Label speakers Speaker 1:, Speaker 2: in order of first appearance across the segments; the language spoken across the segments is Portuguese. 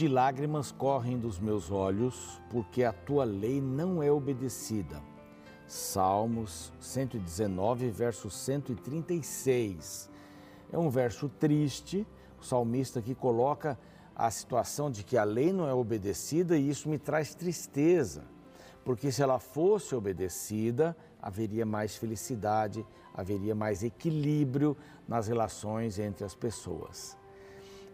Speaker 1: De lágrimas correm dos meus olhos, porque a tua lei não é obedecida. Salmos 119, verso 136. É um verso triste, o salmista aqui coloca a situação de que a lei não é obedecida e isso me traz tristeza, porque se ela fosse obedecida, haveria mais felicidade, haveria mais equilíbrio nas relações entre as pessoas.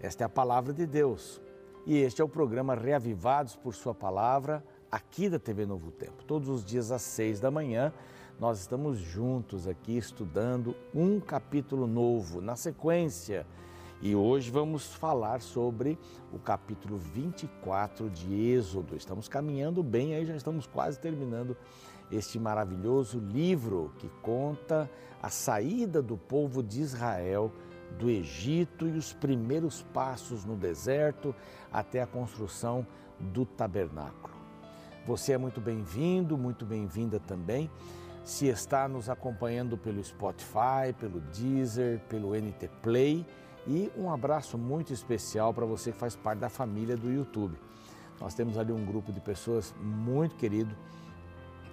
Speaker 1: Esta é a palavra de Deus e este é o programa Reavivados por Sua Palavra, aqui da TV Novo Tempo. Todos os dias às seis da manhã, nós estamos juntos aqui estudando um capítulo novo, na sequência. E hoje vamos falar sobre o capítulo 24 de Êxodo. Estamos caminhando bem, aí já estamos quase terminando este maravilhoso livro que conta a saída do povo de Israel do Egito e os primeiros passos no deserto até a construção do tabernáculo. Você é muito bem-vindo, muito bem-vinda também. Se está nos acompanhando pelo Spotify, pelo Deezer, pelo NT Play e um abraço muito especial para você que faz parte da família do YouTube. Nós temos ali um grupo de pessoas muito querido.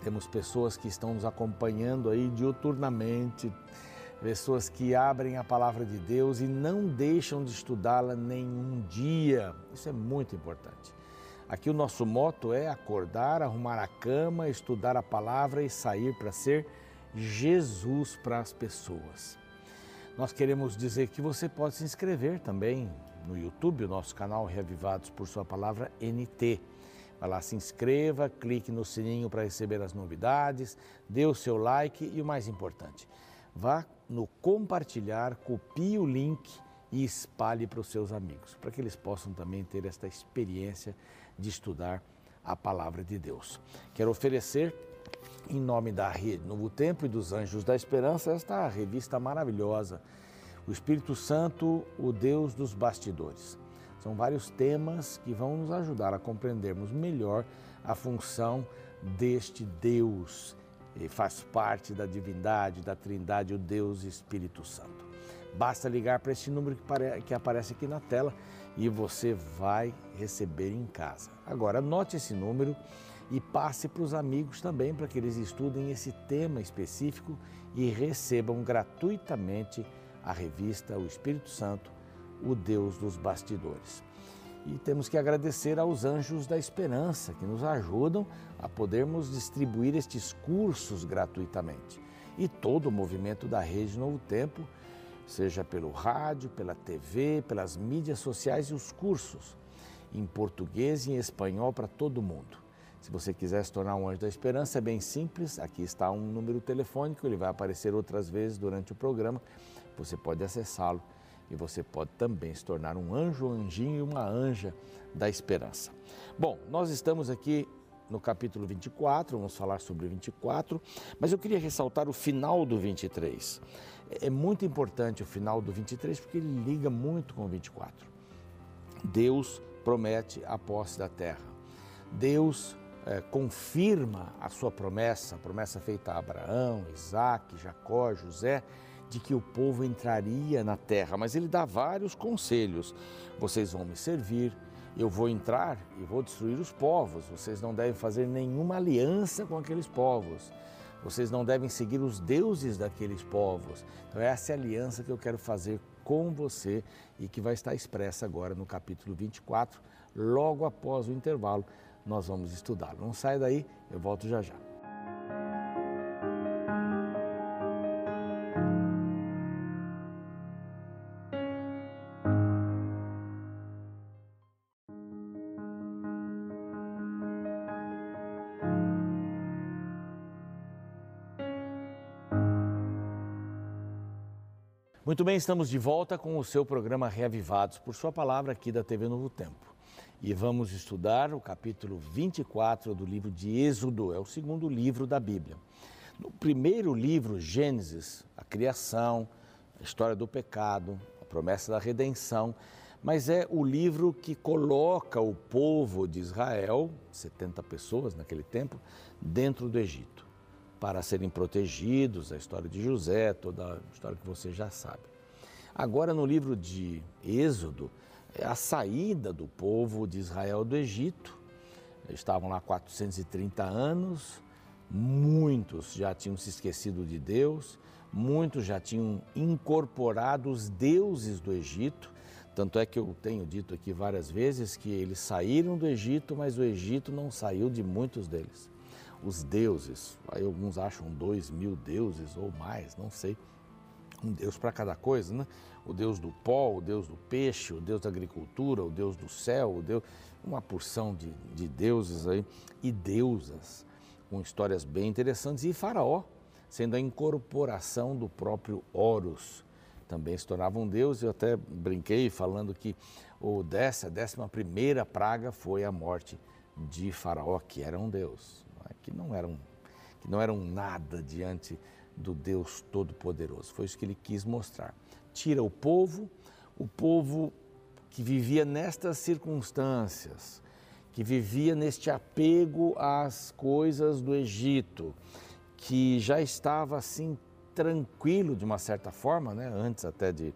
Speaker 1: Temos pessoas que estão nos acompanhando aí diuturnamente, pessoas que abrem a palavra de Deus e não deixam de estudá-la nenhum dia. Isso é muito importante. Aqui o nosso moto é acordar, arrumar a cama, estudar a palavra e sair para ser Jesus para as pessoas. Nós queremos dizer que você pode se inscrever também no YouTube, o nosso canal Reavivados por Sua Palavra NT. Vai lá, se inscreva, clique no sininho para receber as novidades, dê o seu like e o mais importante, vá no compartilhar, copie o link e espalhe para os seus amigos, para que eles possam também ter esta experiência de estudar a palavra de Deus. Quero oferecer, em nome da Rede Novo Tempo e dos Anjos da Esperança, esta revista maravilhosa, O Espírito Santo, o Deus dos Bastidores. São vários temas que vão nos ajudar a compreendermos melhor a função deste Deus e faz parte da divindade, da trindade, o Deus Espírito Santo. Basta ligar para esse número que, que aparece aqui na tela e você vai receber em casa. Agora, anote esse número e passe para os amigos também para que eles estudem esse tema específico e recebam gratuitamente a revista O Espírito Santo, o Deus dos Bastidores. E temos que agradecer aos anjos da esperança que nos ajudam a podermos distribuir estes cursos gratuitamente. E todo o movimento da Rede Novo Tempo, seja pelo rádio, pela TV, pelas mídias sociais e os cursos em português e em espanhol para todo mundo. Se você quiser se tornar um anjo da esperança, é bem simples. Aqui está um número telefônico, ele vai aparecer outras vezes durante o programa. Você pode acessá-lo e você pode também se tornar um anjo, um anjinho e uma anja da esperança. Bom, nós estamos aqui no capítulo 24, vamos falar sobre o 24, mas eu queria ressaltar o final do 23. É muito importante o final do 23 porque ele liga muito com o 24. Deus promete a posse da terra. Deus é, confirma a sua promessa, a promessa feita a Abraão, Isaac, Jacó, José, de que o povo entraria na terra, mas ele dá vários conselhos. Vocês vão me servir, eu vou entrar e vou destruir os povos. Vocês não devem fazer nenhuma aliança com aqueles povos. Vocês não devem seguir os deuses daqueles povos. Então, essa é a aliança que eu quero fazer com você e que vai estar expressa agora no capítulo 24, logo após o intervalo. Nós vamos estudar. Não sai daí, eu volto já já. Muito bem, estamos de volta com o seu programa Reavivados por sua palavra aqui da TV Novo Tempo. E vamos estudar o capítulo 24 do livro de Êxodo, é o segundo livro da Bíblia. No primeiro livro, Gênesis, a criação, a história do pecado, a promessa da redenção, mas é o livro que coloca o povo de Israel, 70 pessoas naquele tempo, dentro do Egito para serem protegidos, a história de José, toda a história que você já sabe. Agora, no livro de Êxodo, é a saída do povo de Israel do Egito. Eles estavam lá 430 anos, muitos já tinham se esquecido de Deus, muitos já tinham incorporado os deuses do Egito. Tanto é que eu tenho dito aqui várias vezes que eles saíram do Egito, mas o Egito não saiu de muitos deles. Os deuses, aí alguns acham dois mil deuses ou mais, não sei. Um deus para cada coisa, né? O deus do pó, o deus do peixe, o deus da agricultura, o deus do céu, o deus, uma porção de, de deuses aí e deusas com histórias bem interessantes. E Faraó, sendo a incorporação do próprio Horus, também se tornava um deus. Eu até brinquei falando que o dessa, a décima primeira praga foi a morte de Faraó, que era um deus? Que não era um, que não era um nada diante do Deus Todo-Poderoso. Foi isso que ele quis mostrar. Tira o povo, o povo que vivia nestas circunstâncias, que vivia neste apego às coisas do Egito, que já estava assim tranquilo de uma certa forma, né? antes até de,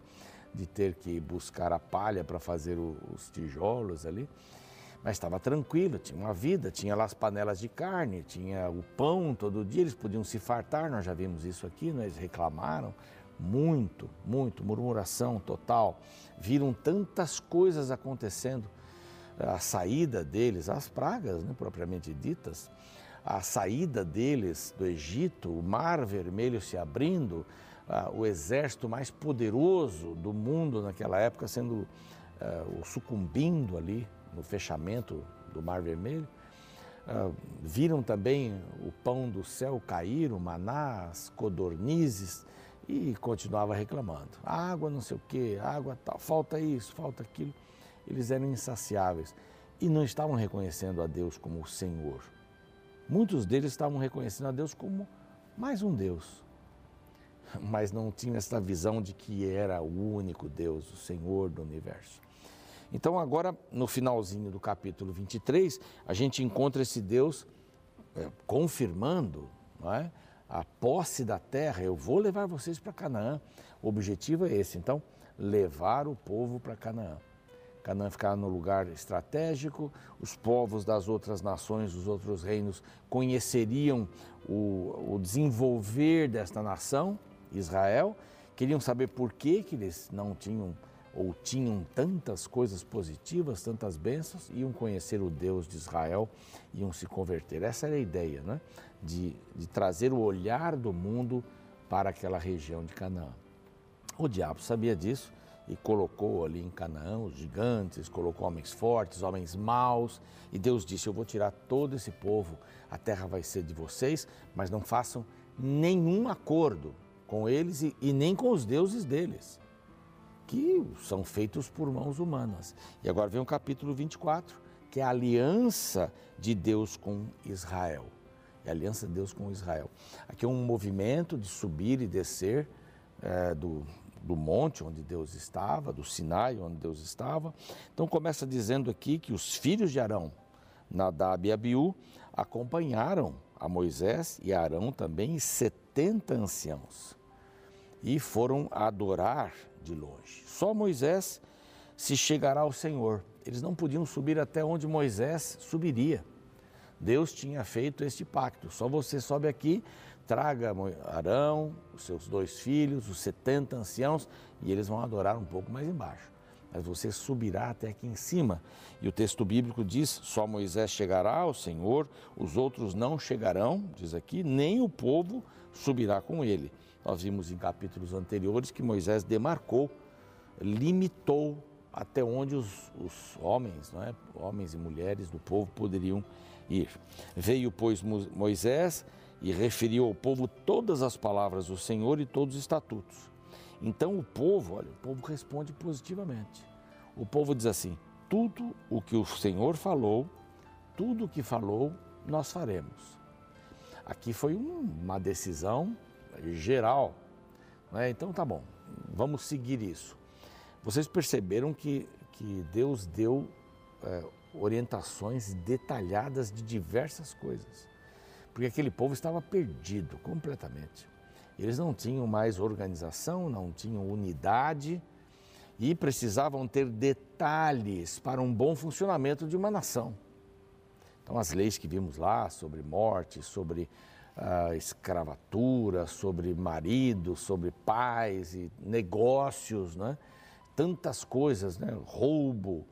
Speaker 1: de ter que buscar a palha para fazer os tijolos ali, mas estava tranquilo, tinha uma vida, tinha lá as panelas de carne, tinha o pão todo dia, eles podiam se fartar, nós já vimos isso aqui, né? eles reclamaram muito, muito, murmuração total, viram tantas coisas acontecendo a saída deles, as pragas né, propriamente ditas, a saída deles do Egito, o mar vermelho se abrindo, o exército mais poderoso do mundo naquela época sendo uh, sucumbindo ali no fechamento do mar vermelho. Uh, viram também o pão do céu cair, o maná, as codornizes, e continuava reclamando. Água não sei o que, água tal, falta isso, falta aquilo eles eram insaciáveis e não estavam reconhecendo a Deus como o Senhor. Muitos deles estavam reconhecendo a Deus como mais um Deus, mas não tinham essa visão de que era o único Deus, o Senhor do universo. Então, agora, no finalzinho do capítulo 23, a gente encontra esse Deus é, confirmando não é, a posse da terra. Eu vou levar vocês para Canaã. O objetivo é esse, então, levar o povo para Canaã. Canaã ficava no lugar estratégico, os povos das outras nações, dos outros reinos, conheceriam o, o desenvolver desta nação, Israel, queriam saber por que, que eles não tinham ou tinham tantas coisas positivas, tantas bênçãos, iam conhecer o Deus de Israel, iam se converter. Essa era a ideia, né? de, de trazer o olhar do mundo para aquela região de Canaã. O diabo sabia disso e colocou ali em Canaã os gigantes, colocou homens fortes, homens maus, e Deus disse: Eu vou tirar todo esse povo, a terra vai ser de vocês, mas não façam nenhum acordo com eles e, e nem com os deuses deles, que são feitos por mãos humanas. E agora vem o capítulo 24, que é a aliança de Deus com Israel. É a aliança de Deus com Israel. Aqui é um movimento de subir e descer é, do, do monte onde Deus estava, do Sinai onde Deus estava. Então começa dizendo aqui que os filhos de Arão, Nadab e Abiú, acompanharam a Moisés e Arão também e 70 anciãos e foram adorar de longe. Só Moisés se chegará ao Senhor. Eles não podiam subir até onde Moisés subiria. Deus tinha feito este pacto. Só você sobe aqui traga Arão, os seus dois filhos, os 70 anciãos, e eles vão adorar um pouco mais embaixo. Mas você subirá até aqui em cima. E o texto bíblico diz: só Moisés chegará ao Senhor, os outros não chegarão, diz aqui, nem o povo subirá com ele. Nós vimos em capítulos anteriores que Moisés demarcou, limitou até onde os, os homens, não é? homens e mulheres do povo poderiam ir. Veio, pois, Moisés e referiu ao povo todas as palavras do Senhor e todos os estatutos. Então o povo, olha, o povo responde positivamente. O povo diz assim: tudo o que o Senhor falou, tudo o que falou, nós faremos. Aqui foi uma decisão geral. Né? Então tá bom, vamos seguir isso. Vocês perceberam que, que Deus deu é, orientações detalhadas de diversas coisas porque aquele povo estava perdido completamente. Eles não tinham mais organização, não tinham unidade e precisavam ter detalhes para um bom funcionamento de uma nação. Então, as leis que vimos lá sobre morte, sobre uh, escravatura, sobre marido, sobre pais e negócios, né? tantas coisas, né? roubo.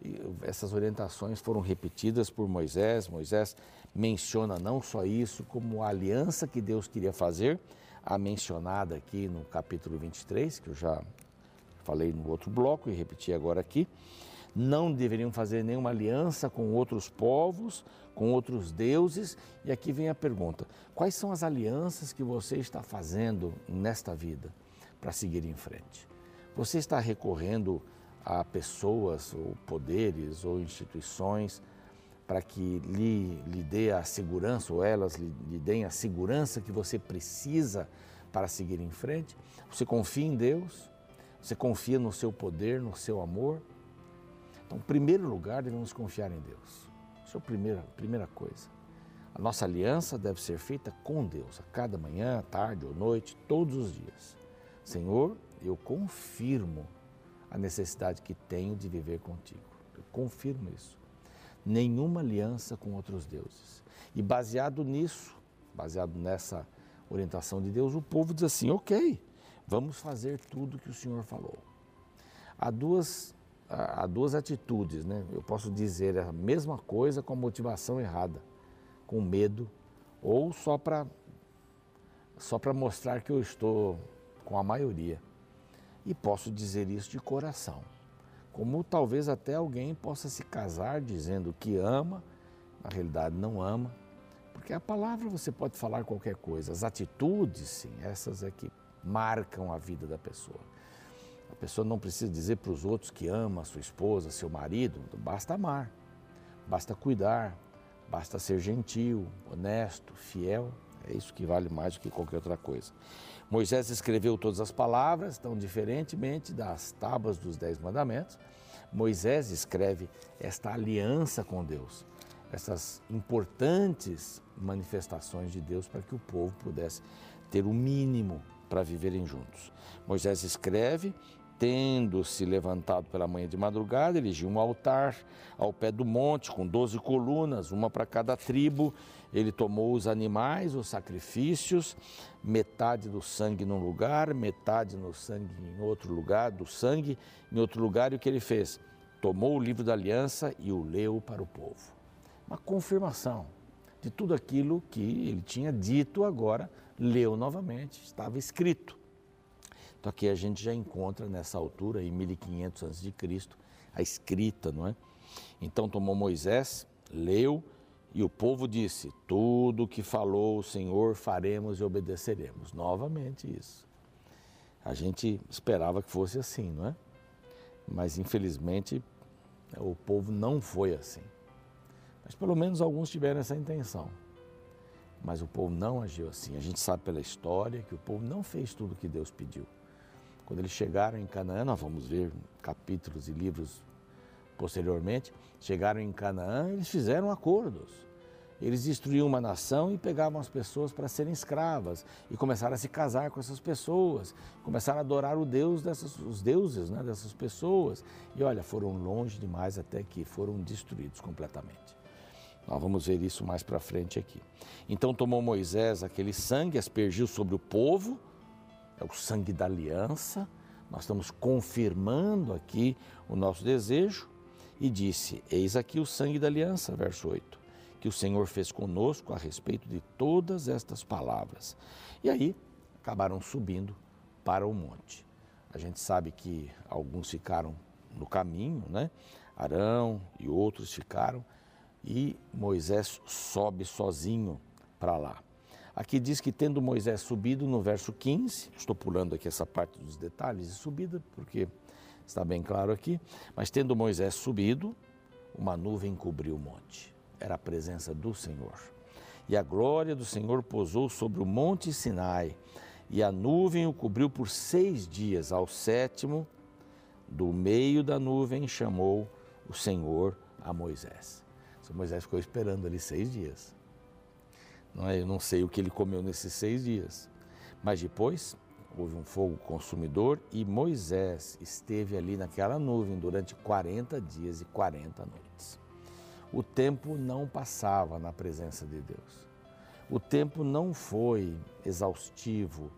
Speaker 1: E essas orientações foram repetidas por Moisés. Moisés menciona não só isso, como a aliança que Deus queria fazer, a mencionada aqui no capítulo 23, que eu já falei no outro bloco e repeti agora aqui. Não deveriam fazer nenhuma aliança com outros povos, com outros deuses. E aqui vem a pergunta: quais são as alianças que você está fazendo nesta vida para seguir em frente? Você está recorrendo a pessoas ou poderes ou instituições para que lhe, lhe dê a segurança ou elas lhe, lhe deem a segurança que você precisa para seguir em frente? Você confia em Deus? Você confia no seu poder, no seu amor? Então, em primeiro lugar, devemos confiar em Deus. Isso é a primeira, primeira coisa. A nossa aliança deve ser feita com Deus, a cada manhã, tarde ou noite, todos os dias. Senhor, eu confirmo a necessidade que tenho de viver contigo. Eu confirmo isso. Nenhuma aliança com outros deuses. E baseado nisso, baseado nessa orientação de Deus, o povo diz assim: ok, vamos fazer tudo que o Senhor falou. Há duas, há duas atitudes, né? Eu posso dizer a mesma coisa com motivação errada, com medo, ou só para só para mostrar que eu estou com a maioria. E posso dizer isso de coração. Como talvez até alguém possa se casar dizendo que ama, na realidade não ama, porque a palavra você pode falar qualquer coisa, as atitudes, sim, essas é que marcam a vida da pessoa. A pessoa não precisa dizer para os outros que ama a sua esposa, seu marido, basta amar, basta cuidar, basta ser gentil, honesto, fiel, é isso que vale mais do que qualquer outra coisa. Moisés escreveu todas as palavras, então, diferentemente das tábuas dos Dez Mandamentos, Moisés escreve esta aliança com Deus, essas importantes manifestações de Deus para que o povo pudesse ter o mínimo para viverem juntos. Moisés escreve tendo-se levantado pela manhã de madrugada, erigiu um altar ao pé do monte, com doze colunas, uma para cada tribo. Ele tomou os animais, os sacrifícios, metade do sangue num lugar, metade no sangue em outro lugar, do sangue em outro lugar. E o que ele fez? Tomou o livro da aliança e o leu para o povo. Uma confirmação de tudo aquilo que ele tinha dito agora, leu novamente, estava escrito. Então aqui a gente já encontra nessa altura, em 1500 a.C., a escrita, não é? Então tomou Moisés, leu e o povo disse: Tudo o que falou o Senhor faremos e obedeceremos. Novamente isso. A gente esperava que fosse assim, não é? Mas infelizmente o povo não foi assim. Mas pelo menos alguns tiveram essa intenção. Mas o povo não agiu assim. A gente sabe pela história que o povo não fez tudo o que Deus pediu. Quando eles chegaram em Canaã, nós vamos ver capítulos e livros posteriormente, chegaram em Canaã, eles fizeram acordos. Eles destruíam uma nação e pegavam as pessoas para serem escravas e começaram a se casar com essas pessoas, começaram a adorar o Deus dessas, os deuses né, dessas pessoas. E olha, foram longe demais até que foram destruídos completamente. Nós vamos ver isso mais para frente aqui. Então tomou Moisés aquele sangue, aspergiu sobre o povo, é o sangue da aliança. Nós estamos confirmando aqui o nosso desejo e disse: Eis aqui o sangue da aliança, verso 8, que o Senhor fez conosco a respeito de todas estas palavras. E aí acabaram subindo para o monte. A gente sabe que alguns ficaram no caminho, né? Arão e outros ficaram, e Moisés sobe sozinho para lá. Aqui diz que tendo Moisés subido no verso 15, estou pulando aqui essa parte dos detalhes de subida, porque está bem claro aqui, mas tendo Moisés subido, uma nuvem cobriu o monte. Era a presença do Senhor. E a glória do Senhor pousou sobre o monte Sinai, e a nuvem o cobriu por seis dias. Ao sétimo, do meio da nuvem, chamou o Senhor a Moisés. Moisés ficou esperando ali seis dias. Não é? Eu não sei o que ele comeu nesses seis dias. Mas depois, houve um fogo consumidor e Moisés esteve ali naquela nuvem durante 40 dias e 40 noites. O tempo não passava na presença de Deus. O tempo não foi exaustivo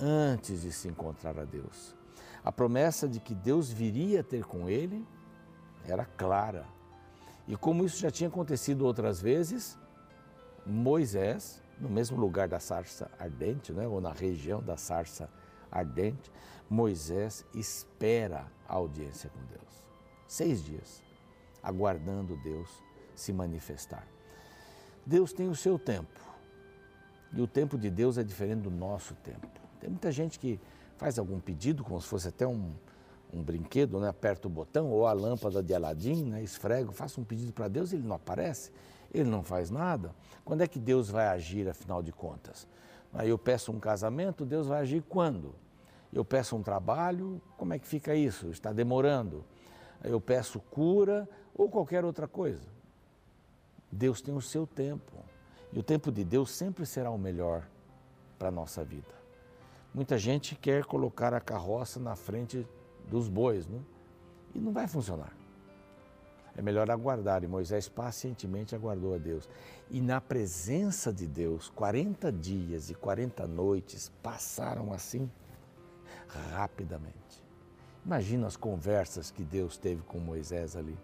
Speaker 1: antes de se encontrar a Deus. A promessa de que Deus viria ter com ele era clara. E como isso já tinha acontecido outras vezes, Moisés, no mesmo lugar da sarça ardente, né, ou na região da sarça ardente, Moisés espera a audiência com Deus. Seis dias, aguardando Deus se manifestar. Deus tem o seu tempo. E o tempo de Deus é diferente do nosso tempo. Tem muita gente que faz algum pedido, como se fosse até um, um brinquedo, né? aperta o botão, ou a lâmpada de Aladim, né? esfrega, faça um pedido para Deus, ele não aparece, ele não faz nada. Quando é que Deus vai agir, afinal de contas? Aí eu peço um casamento, Deus vai agir quando? Eu peço um trabalho, como é que fica isso? Está demorando. Eu peço cura ou qualquer outra coisa. Deus tem o seu tempo. E o tempo de Deus sempre será o melhor para a nossa vida. Muita gente quer colocar a carroça na frente dos bois, né? e não vai funcionar. É melhor aguardar, e Moisés pacientemente aguardou a Deus. E na presença de Deus, 40 dias e 40 noites passaram assim rapidamente. Imagina as conversas que Deus teve com Moisés ali,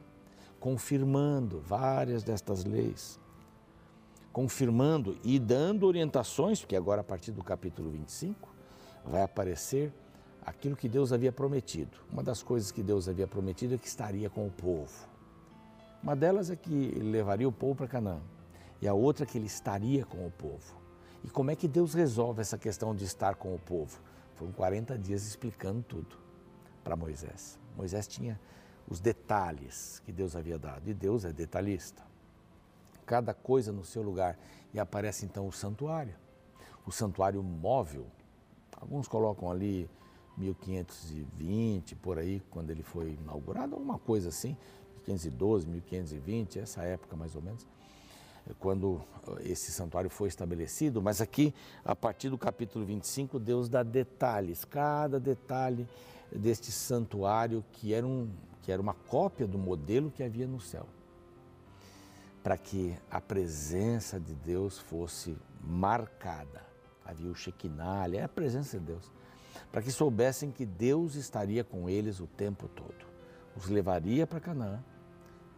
Speaker 1: confirmando várias destas leis, confirmando e dando orientações, porque agora a partir do capítulo 25 vai aparecer aquilo que Deus havia prometido. Uma das coisas que Deus havia prometido é que estaria com o povo. Uma delas é que ele levaria o povo para Canaã, e a outra é que ele estaria com o povo. E como é que Deus resolve essa questão de estar com o povo? Foram 40 dias explicando tudo para Moisés. Moisés tinha os detalhes que Deus havia dado, e Deus é detalhista. Cada coisa no seu lugar. E aparece então o santuário, o santuário móvel. Alguns colocam ali 1520, por aí, quando ele foi inaugurado, alguma coisa assim, 1512, 1520, essa época mais ou menos quando esse santuário foi estabelecido, mas aqui, a partir do capítulo 25, Deus dá detalhes, cada detalhe deste santuário que era, um, que era uma cópia do modelo que havia no céu, para que a presença de Deus fosse marcada. Havia o Shekinah, é a presença de Deus, para que soubessem que Deus estaria com eles o tempo todo, os levaria para Canaã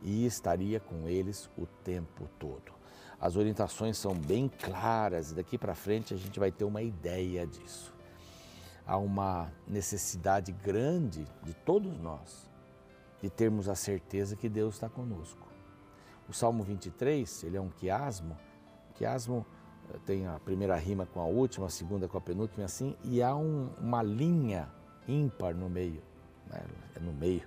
Speaker 1: e estaria com eles o tempo todo. As orientações são bem claras e daqui para frente a gente vai ter uma ideia disso. Há uma necessidade grande de todos nós de termos a certeza que Deus está conosco. O Salmo 23, ele é um quiasmo. Quiasmo eh, tem a primeira rima com a última, a segunda com a penúltima, assim, e há um, uma linha ímpar no meio, né? é no meio.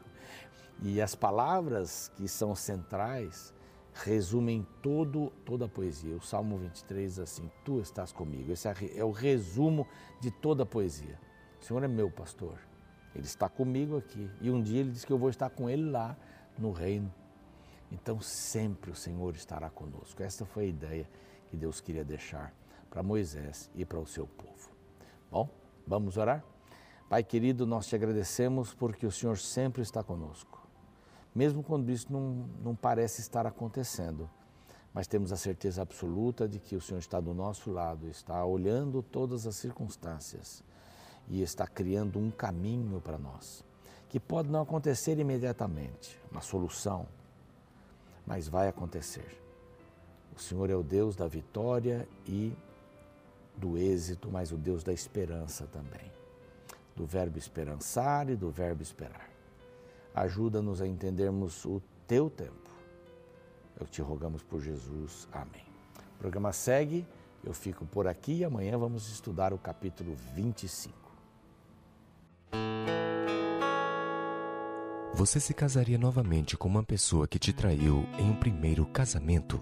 Speaker 1: E as palavras que são centrais resumem todo, toda a poesia. O Salmo 23 diz assim: Tu estás comigo. Esse é, é o resumo de toda a poesia. O Senhor é meu pastor. Ele está comigo aqui. E um dia ele diz que eu vou estar com ele lá no reino. Então sempre o Senhor estará conosco. Essa foi a ideia que Deus queria deixar para Moisés e para o seu povo. Bom, vamos orar? Pai querido, nós te agradecemos porque o Senhor sempre está conosco mesmo quando isso não, não parece estar acontecendo. Mas temos a certeza absoluta de que o Senhor está do nosso lado, está olhando todas as circunstâncias e está criando um caminho para nós, que pode não acontecer imediatamente, uma solução, mas vai acontecer. O Senhor é o Deus da vitória e do êxito, mas o Deus da esperança também. Do verbo esperançar e do verbo esperar. Ajuda-nos a entendermos o teu tempo. Eu te rogamos por Jesus. Amém. O programa segue, eu fico por aqui e amanhã vamos estudar o capítulo 25.
Speaker 2: Você se casaria novamente com uma pessoa que te traiu em um primeiro casamento?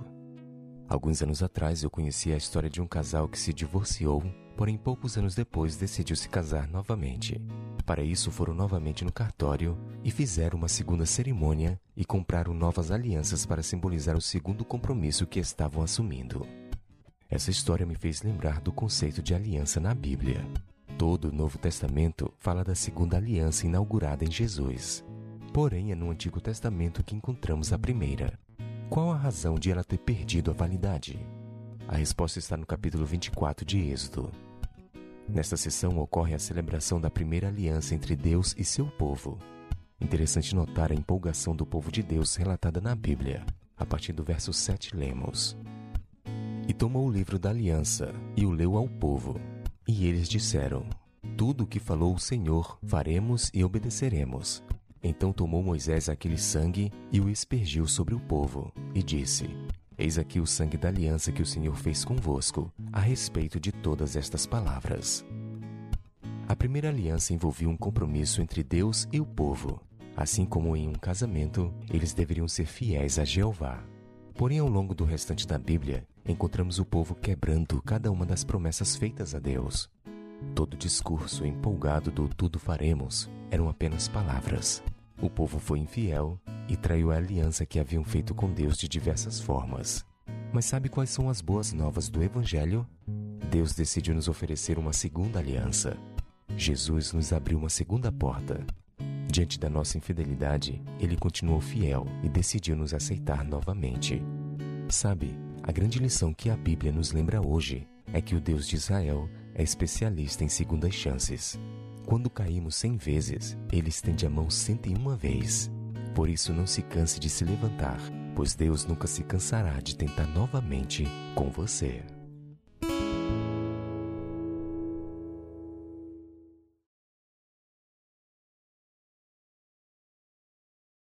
Speaker 2: Alguns anos atrás eu conheci a história de um casal que se divorciou, porém poucos anos depois decidiu se casar novamente. Para isso, foram novamente no cartório e fizeram uma segunda cerimônia e compraram novas alianças para simbolizar o segundo compromisso que estavam assumindo. Essa história me fez lembrar do conceito de aliança na Bíblia. Todo o Novo Testamento fala da segunda aliança inaugurada em Jesus. Porém, é no Antigo Testamento que encontramos a primeira. Qual a razão de ela ter perdido a validade? A resposta está no capítulo 24 de Êxodo. Nesta sessão ocorre a celebração da primeira aliança entre Deus e seu povo. Interessante notar a empolgação do povo de Deus relatada na Bíblia. A partir do verso 7 lemos: E tomou o livro da aliança e o leu ao povo. E eles disseram: Tudo o que falou o Senhor faremos e obedeceremos. Então tomou Moisés aquele sangue e o espergiu sobre o povo, e disse: Eis aqui o sangue da aliança que o Senhor fez convosco, a respeito de todas estas palavras. A primeira aliança envolvia um compromisso entre Deus e o povo. Assim como em um casamento, eles deveriam ser fiéis a Jeová. Porém, ao longo do restante da Bíblia, encontramos o povo quebrando cada uma das promessas feitas a Deus. Todo discurso empolgado do tudo faremos eram apenas palavras. O povo foi infiel e traiu a aliança que haviam feito com Deus de diversas formas. Mas sabe quais são as boas novas do Evangelho? Deus decide nos oferecer uma segunda aliança. Jesus nos abriu uma segunda porta. Diante da nossa infidelidade, ele continuou fiel e decidiu nos aceitar novamente. Sabe, a grande lição que a Bíblia nos lembra hoje é que o Deus de Israel é especialista em segundas chances. Quando caímos cem vezes, ele estende a mão cento e uma vez. Por isso não se canse de se levantar, pois Deus nunca se cansará de tentar novamente com você.